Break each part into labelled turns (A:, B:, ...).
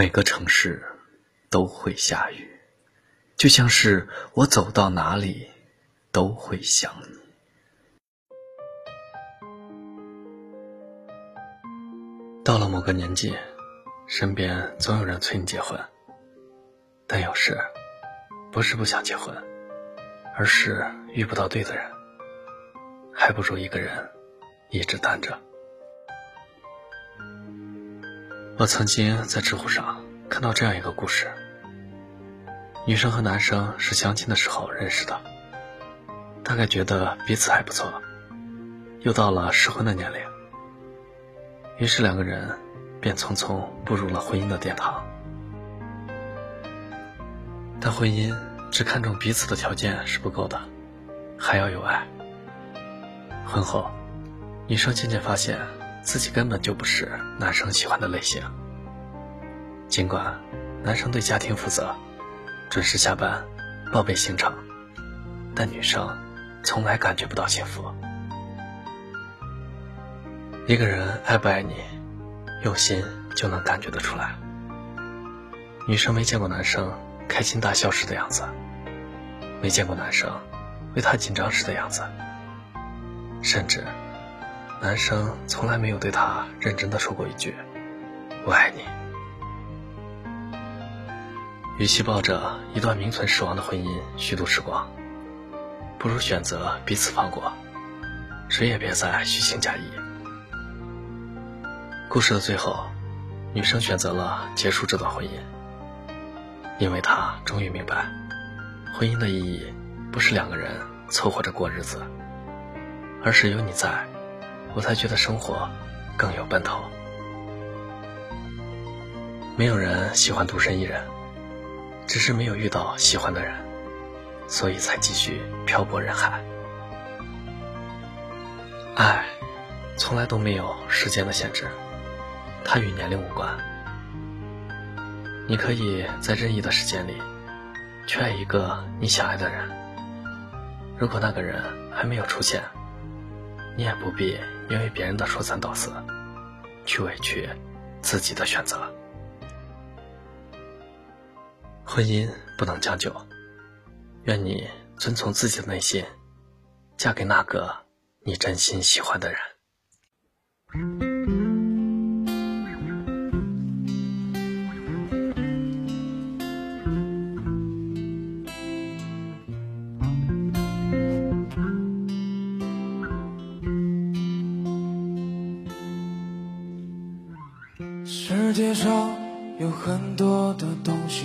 A: 每个城市都会下雨，就像是我走到哪里都会想你。到了某个年纪，身边总有人催你结婚，但有时不是不想结婚，而是遇不到对的人，还不如一个人一直单着。我曾经在知乎上看到这样一个故事：女生和男生是相亲的时候认识的，大概觉得彼此还不错，又到了适婚的年龄。于是两个人便匆匆步入了婚姻的殿堂。但婚姻只看重彼此的条件是不够的，还要有爱。婚后，女生渐渐发现自己根本就不是男生喜欢的类型。尽管男生对家庭负责，准时下班，报备行程，但女生从来感觉不到幸福。一个人爱不爱你，用心就能感觉得出来。女生没见过男生开心大笑时的样子，没见过男生为她紧张时的样子，甚至男生从来没有对她认真的说过一句“我爱你”。与其抱着一段名存实亡的婚姻虚度时光，不如选择彼此放过，谁也别再虚情假意。故事的最后，女生选择了结束这段婚姻，因为她终于明白，婚姻的意义不是两个人凑合着过日子，而是有你在，我才觉得生活更有奔头。没有人喜欢独身一人，只是没有遇到喜欢的人，所以才继续漂泊人海。爱，从来都没有时间的限制。它与年龄无关，你可以在任意的时间里，去爱一个你想爱的人。如果那个人还没有出现，你也不必因为别人的说三道四，去委屈自己的选择。婚姻不能将就，愿你遵从自己的内心，嫁给那个你真心喜欢的人。
B: 世界上有很多的东西，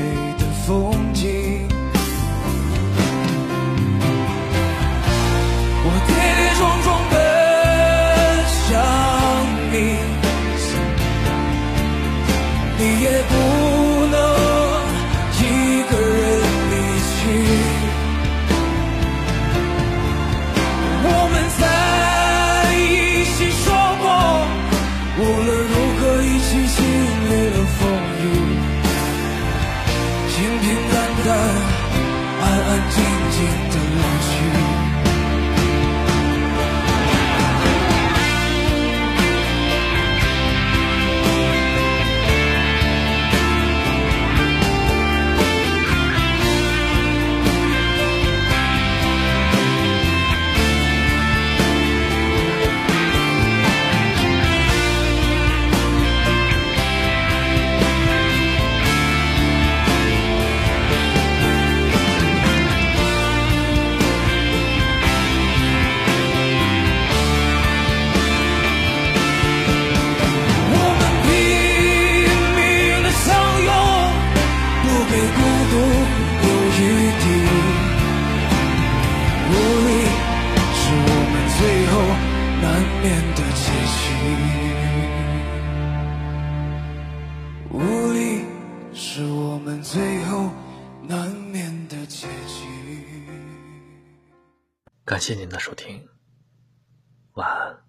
B: 们最后难免的结局。
A: 感谢您的收听，晚安。